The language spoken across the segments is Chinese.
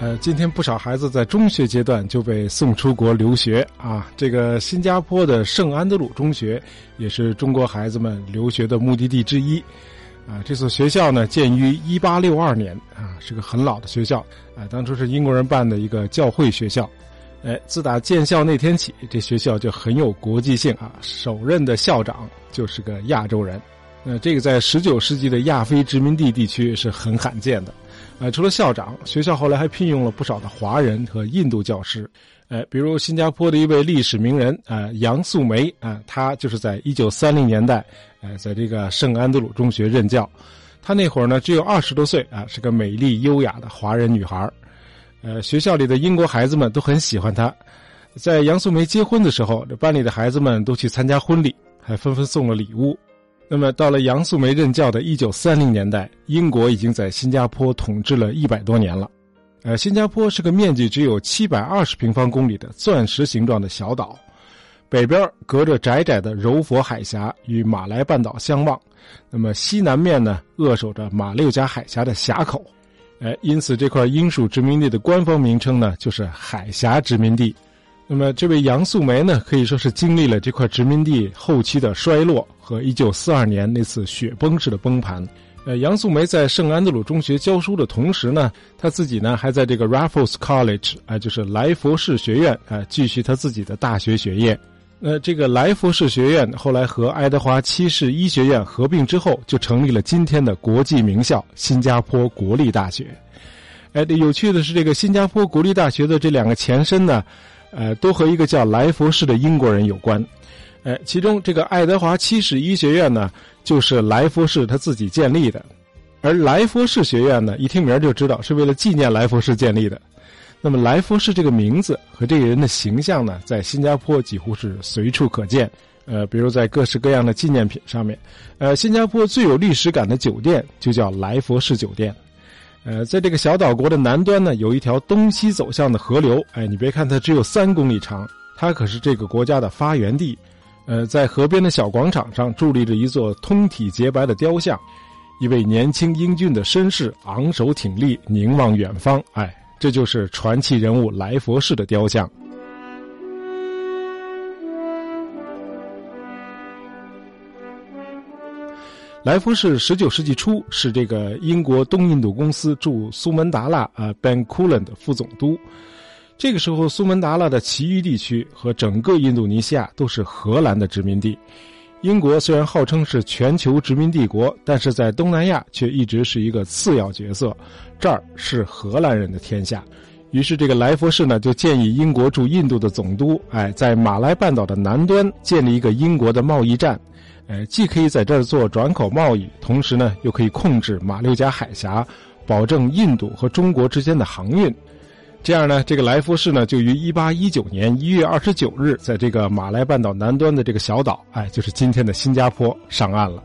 呃，今天不少孩子在中学阶段就被送出国留学啊。这个新加坡的圣安德鲁中学也是中国孩子们留学的目的地之一。啊，这所学校呢，建于1862年啊，是个很老的学校。啊，当初是英国人办的一个教会学校。哎，自打建校那天起，这学校就很有国际性啊。首任的校长就是个亚洲人。那这个在19世纪的亚非殖民地地区是很罕见的。呃，除了校长，学校后来还聘用了不少的华人和印度教师。呃，比如新加坡的一位历史名人啊，杨素梅啊，她就是在一九三零年代，呃，在这个圣安德鲁中学任教。她那会儿呢，只有二十多岁啊，是个美丽优雅的华人女孩呃，学校里的英国孩子们都很喜欢她。在杨素梅结婚的时候，这班里的孩子们都去参加婚礼，还纷纷送了礼物。那么，到了杨素梅任教的1930年代，英国已经在新加坡统治了一百多年了。呃，新加坡是个面积只有720平方公里的钻石形状的小岛，北边隔着窄窄的柔佛海峡与马来半岛相望，那么西南面呢扼守着马六甲海峡的峡口，哎，因此这块英属殖民地的官方名称呢就是海峡殖民地。那么，这位杨素梅呢，可以说是经历了这块殖民地后期的衰落和1942年那次雪崩式的崩盘。呃，杨素梅在圣安德鲁中学教书的同时呢，她自己呢还在这个 Raffles College 啊，就是莱佛士学院啊，继续她自己的大学学业。那这个莱佛士学院后来和爱德华七世医学院合并之后，就成立了今天的国际名校新加坡国立大学。哎，有趣的是，这个新加坡国立大学的这两个前身呢。呃，都和一个叫莱佛士的英国人有关，呃，其中这个爱德华七世医学院呢，就是莱佛士他自己建立的，而莱佛士学院呢，一听名就知道是为了纪念莱佛士建立的。那么莱佛士这个名字和这个人的形象呢，在新加坡几乎是随处可见，呃，比如在各式各样的纪念品上面，呃，新加坡最有历史感的酒店就叫莱佛士酒店。呃，在这个小岛国的南端呢，有一条东西走向的河流。哎，你别看它只有三公里长，它可是这个国家的发源地。呃，在河边的小广场上伫立着一座通体洁白的雕像，一位年轻英俊的绅士昂首挺立，凝望远方。哎，这就是传奇人物来佛士的雕像。来福士十九世纪初是这个英国东印度公司驻苏门答腊啊 Bencoolen 的副总督。这个时候，苏门答腊的其余地区和整个印度尼西亚都是荷兰的殖民地。英国虽然号称是全球殖民帝国，但是在东南亚却一直是一个次要角色。这儿是荷兰人的天下。于是，这个来佛士呢就建议英国驻印度的总督，哎，在马来半岛的南端建立一个英国的贸易站。呃，既可以在这儿做转口贸易，同时呢，又可以控制马六甲海峡，保证印度和中国之间的航运。这样呢，这个来福士呢，就于一八一九年一月二十九日，在这个马来半岛南端的这个小岛，哎，就是今天的新加坡上岸了。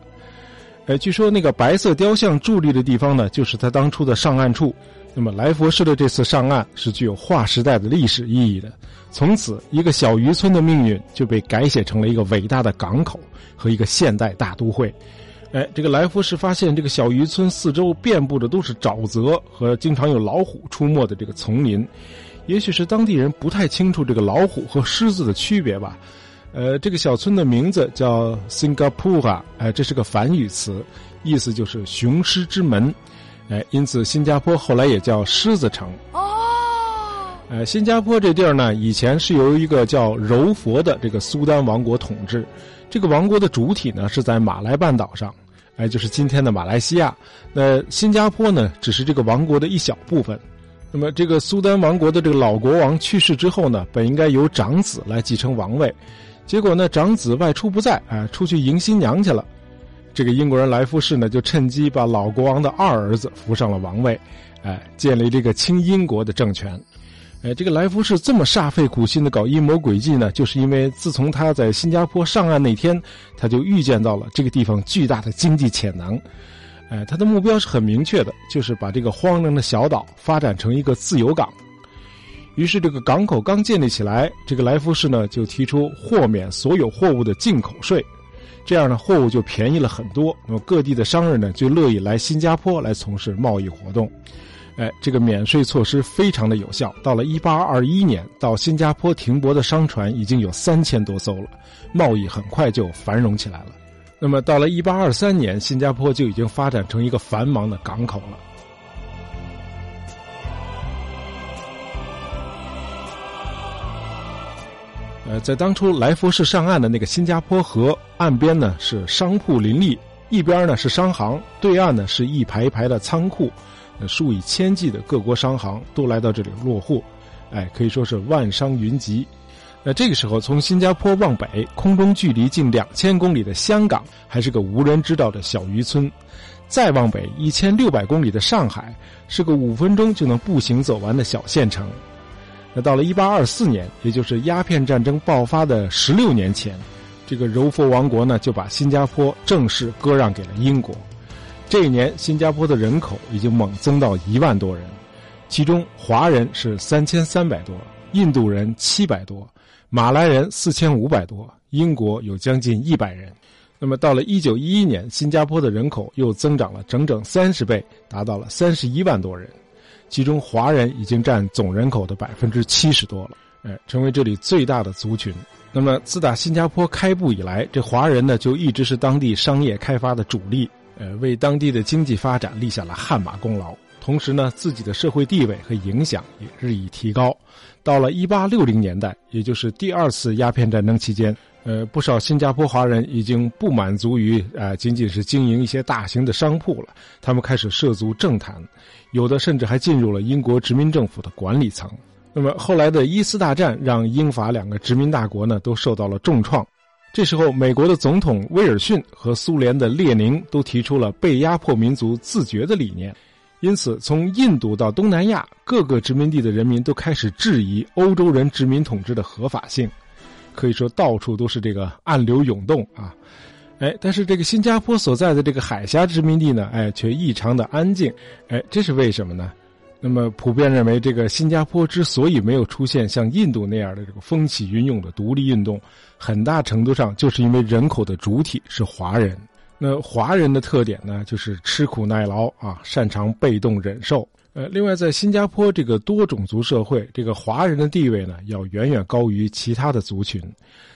呃，据说那个白色雕像伫立的地方呢，就是他当初的上岸处。那么来佛士的这次上岸是具有划时代的历史意义的。从此，一个小渔村的命运就被改写成了一个伟大的港口和一个现代大都会。哎，这个来福士发现，这个小渔村四周遍布的都是沼泽和经常有老虎出没的这个丛林。也许是当地人不太清楚这个老虎和狮子的区别吧。呃，这个小村的名字叫 Singapura，哎，这是个梵语词，意思就是雄狮之门。哎，因此新加坡后来也叫狮子城。哦呃，新加坡这地儿呢，以前是由一个叫柔佛的这个苏丹王国统治。这个王国的主体呢是在马来半岛上，哎，就是今天的马来西亚。那新加坡呢，只是这个王国的一小部分。那么，这个苏丹王国的这个老国王去世之后呢，本应该由长子来继承王位，结果呢，长子外出不在，哎，出去迎新娘去了。这个英国人莱福士呢，就趁机把老国王的二儿子扶上了王位，哎，建立这个清英国的政权。哎，这个莱福士这么煞费苦心的搞阴谋诡计呢，就是因为自从他在新加坡上岸那天，他就预见到了这个地方巨大的经济潜能。哎，他的目标是很明确的，就是把这个荒凉的小岛发展成一个自由港。于是，这个港口刚建立起来，这个莱福士呢就提出豁免所有货物的进口税，这样呢货物就便宜了很多。那么各地的商人呢就乐意来新加坡来从事贸易活动。哎，这个免税措施非常的有效。到了一八二一年，到新加坡停泊的商船已经有三千多艘了，贸易很快就繁荣起来了。那么到了一八二三年，新加坡就已经发展成一个繁忙的港口了。呃，在当初来福士上岸的那个新加坡河岸边呢，是商铺林立，一边呢是商行，对岸呢是一排一排的仓库。数以千计的各国商行都来到这里落户，哎，可以说是万商云集。那这个时候，从新加坡往北，空中距离近两千公里的香港还是个无人知道的小渔村；再往北一千六百公里的上海，是个五分钟就能步行走完的小县城。那到了一八二四年，也就是鸦片战争爆发的十六年前，这个柔佛王国呢就把新加坡正式割让给了英国。这一年，新加坡的人口已经猛增到一万多人，其中华人是三千三百多，印度人七百多，马来人四千五百多，英国有将近一百人。那么到了一九一一年，新加坡的人口又增长了整整三十倍，达到了三十一万多人，其中华人已经占总人口的百分之七十多了，哎，成为这里最大的族群。那么自打新加坡开埠以来，这华人呢就一直是当地商业开发的主力。呃，为当地的经济发展立下了汗马功劳。同时呢，自己的社会地位和影响也日益提高。到了一八六零年代，也就是第二次鸦片战争期间，呃，不少新加坡华人已经不满足于啊，仅仅是经营一些大型的商铺了。他们开始涉足政坛，有的甚至还进入了英国殖民政府的管理层。那么后来的伊斯大战，让英法两个殖民大国呢，都受到了重创。这时候，美国的总统威尔逊和苏联的列宁都提出了被压迫民族自觉的理念，因此，从印度到东南亚各个殖民地的人民都开始质疑欧洲人殖民统治的合法性，可以说到处都是这个暗流涌动啊！哎，但是这个新加坡所在的这个海峡殖民地呢，哎，却异常的安静，哎，这是为什么呢？那么，普遍认为，这个新加坡之所以没有出现像印度那样的这个风起云涌的独立运动，很大程度上就是因为人口的主体是华人。那华人的特点呢，就是吃苦耐劳啊，擅长被动忍受。呃，另外，在新加坡这个多种族社会，这个华人的地位呢，要远远高于其他的族群。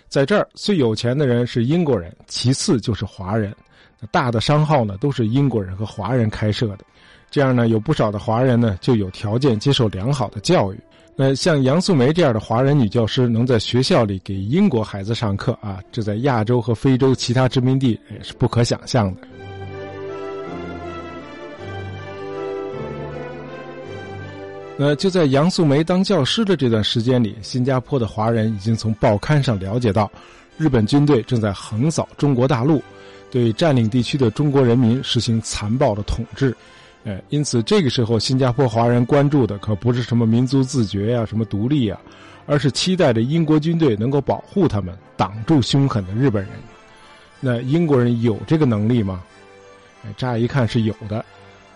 在这儿，最有钱的人是英国人，其次就是华人。大的商号呢，都是英国人和华人开设的。这样呢，有不少的华人呢就有条件接受良好的教育。那像杨素梅这样的华人女教师，能在学校里给英国孩子上课啊，这在亚洲和非洲其他殖民地也是不可想象的。那就在杨素梅当教师的这段时间里，新加坡的华人已经从报刊上了解到，日本军队正在横扫中国大陆，对占领地区的中国人民实行残暴的统治。哎，因此这个时候，新加坡华人关注的可不是什么民族自觉呀、什么独立呀，而是期待着英国军队能够保护他们，挡住凶狠的日本人。那英国人有这个能力吗？乍一看是有的。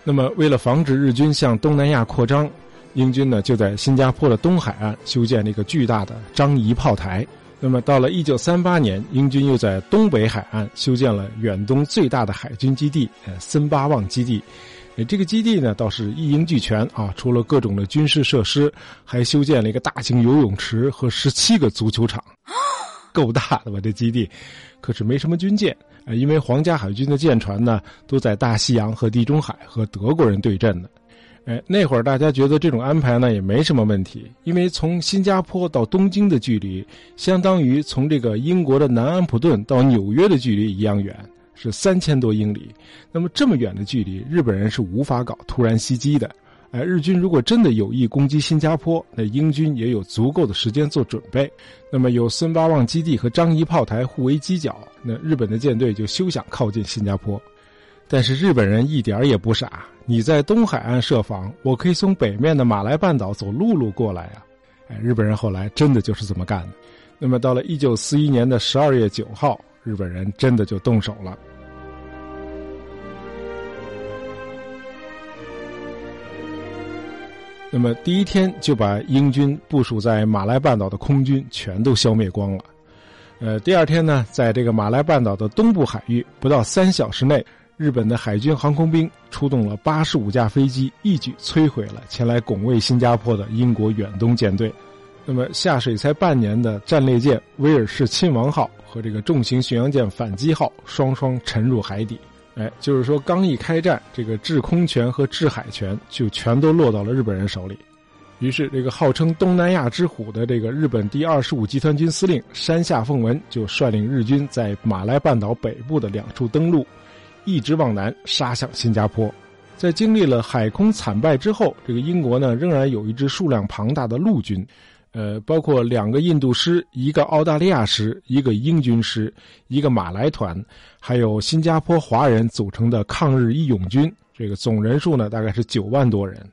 那么，为了防止日军向东南亚扩张，英军呢就在新加坡的东海岸修建了一个巨大的张仪炮台。那么，到了一九三八年，英军又在东北海岸修建了远东最大的海军基地——呃森巴旺基地。这个基地呢，倒是一应俱全啊！除了各种的军事设施，还修建了一个大型游泳池和十七个足球场，够大的吧？这基地，可是没什么军舰啊，因为皇家海军的舰船呢，都在大西洋和地中海和德国人对阵呢。哎，那会儿大家觉得这种安排呢也没什么问题，因为从新加坡到东京的距离，相当于从这个英国的南安普顿到纽约的距离一样远。是三千多英里，那么这么远的距离，日本人是无法搞突然袭击的。哎，日军如果真的有意攻击新加坡，那英军也有足够的时间做准备。那么有孙八望基地和张仪炮台互为犄角，那日本的舰队就休想靠近新加坡。但是日本人一点也不傻，你在东海岸设防，我可以从北面的马来半岛走陆路过来啊！哎，日本人后来真的就是这么干的。那么到了一九四一年的十二月九号。日本人真的就动手了。那么第一天就把英军部署在马来半岛的空军全都消灭光了。呃，第二天呢，在这个马来半岛的东部海域，不到三小时内，日本的海军航空兵出动了八十五架飞机，一举摧毁了前来拱卫新加坡的英国远东舰队。那么下水才半年的战列舰威尔士亲王号和这个重型巡洋舰反击号双双沉入海底。哎，就是说刚一开战，这个制空权和制海权就全都落到了日本人手里。于是，这个号称东南亚之虎的这个日本第二十五集团军司令山下奉文就率领日军在马来半岛北部的两处登陆，一直往南杀向新加坡。在经历了海空惨败之后，这个英国呢仍然有一支数量庞大的陆军。呃，包括两个印度师、一个澳大利亚师、一个英军师、一个马来团，还有新加坡华人组成的抗日义勇军，这个总人数呢大概是九万多人。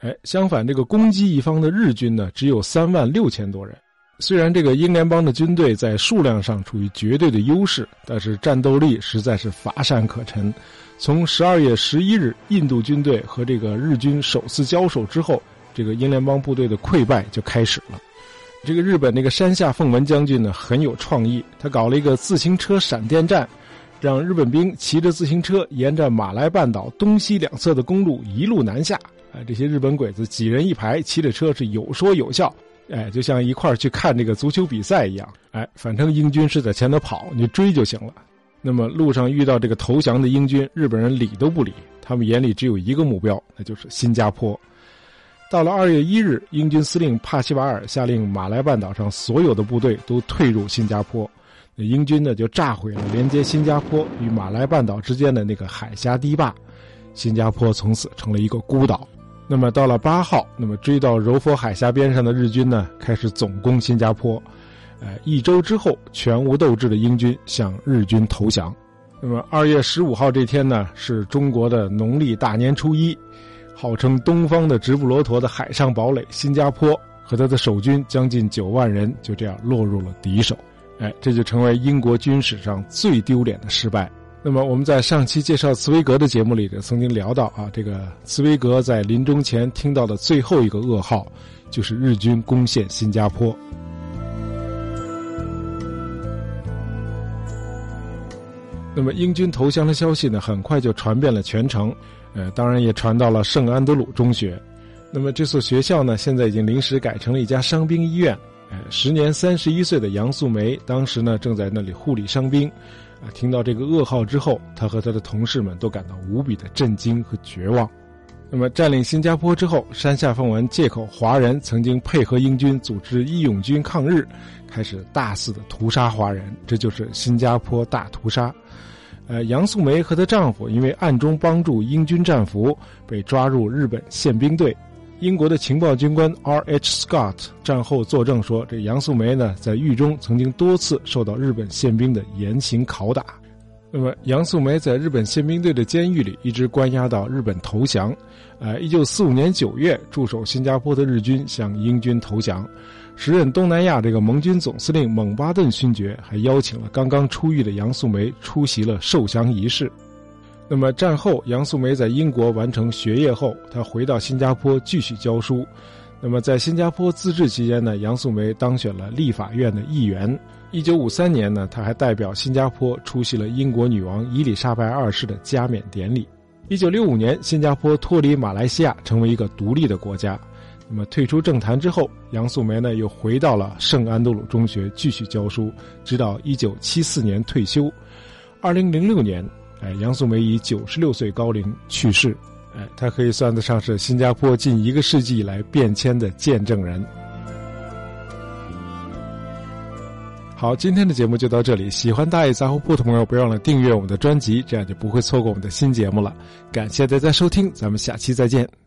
哎，相反，这个攻击一方的日军呢只有三万六千多人。虽然这个英联邦的军队在数量上处于绝对的优势，但是战斗力实在是乏善可陈。从十二月十一日印度军队和这个日军首次交手之后，这个英联邦部队的溃败就开始了。这个日本那个山下奉文将军呢很有创意，他搞了一个自行车闪电战，让日本兵骑着自行车沿着马来半岛东西两侧的公路一路南下。啊，这些日本鬼子几人一排骑着车是有说有笑，哎，就像一块去看这个足球比赛一样。哎，反正英军是在前头跑，你追就行了。那么路上遇到这个投降的英军，日本人理都不理，他们眼里只有一个目标，那就是新加坡。到了二月一日，英军司令帕西瓦尔下令马来半岛上所有的部队都退入新加坡，那英军呢就炸毁了连接新加坡与马来半岛之间的那个海峡堤坝，新加坡从此成了一个孤岛。那么到了八号，那么追到柔佛海峡边上的日军呢开始总攻新加坡，呃，一周之后，全无斗志的英军向日军投降。那么二月十五号这天呢，是中国的农历大年初一。号称东方的直布罗陀的海上堡垒新加坡和他的守军将近九万人就这样落入了敌手，哎，这就成为英国军史上最丢脸的失败。那么我们在上期介绍茨威格的节目里头曾经聊到啊，这个茨威格在临终前听到的最后一个噩耗，就是日军攻陷新加坡。那么英军投降的消息呢，很快就传遍了全城。呃，当然也传到了圣安德鲁中学。那么这所学校呢，现在已经临时改成了一家伤兵医院。呃，时年三十一岁的杨素梅，当时呢正在那里护理伤兵。啊，听到这个噩耗之后，他和他的同事们都感到无比的震惊和绝望。那么占领新加坡之后，山下奉文借口华人曾经配合英军组织义勇军抗日，开始大肆的屠杀华人，这就是新加坡大屠杀。呃，杨素梅和她丈夫因为暗中帮助英军战俘，被抓入日本宪兵队。英国的情报军官 R.H. Scott 战后作证说，这杨素梅呢在狱中曾经多次受到日本宪兵的严刑拷打。那么，杨素梅在日本宪兵队的监狱里一直关押到日本投降。呃，一九四五年九月，驻守新加坡的日军向英军投降。时任东南亚这个盟军总司令蒙巴顿勋爵还邀请了刚刚出狱的杨素梅出席了受降仪式。那么战后，杨素梅在英国完成学业后，她回到新加坡继续教书。那么在新加坡自治期间呢，杨素梅当选了立法院的议员。一九五三年呢，她还代表新加坡出席了英国女王伊丽莎白二世的加冕典礼。一九六五年，新加坡脱离马来西亚，成为一个独立的国家。那么退出政坛之后，杨素梅呢又回到了圣安德鲁中学继续教书，直到一九七四年退休。二零零六年，哎，杨素梅以九十六岁高龄去世。哎，她可以算得上是新加坡近一个世纪以来变迁的见证人。好，今天的节目就到这里。喜欢大爷杂货铺的朋友，别忘了订阅我们的专辑，这样就不会错过我们的新节目了。感谢大家收听，咱们下期再见。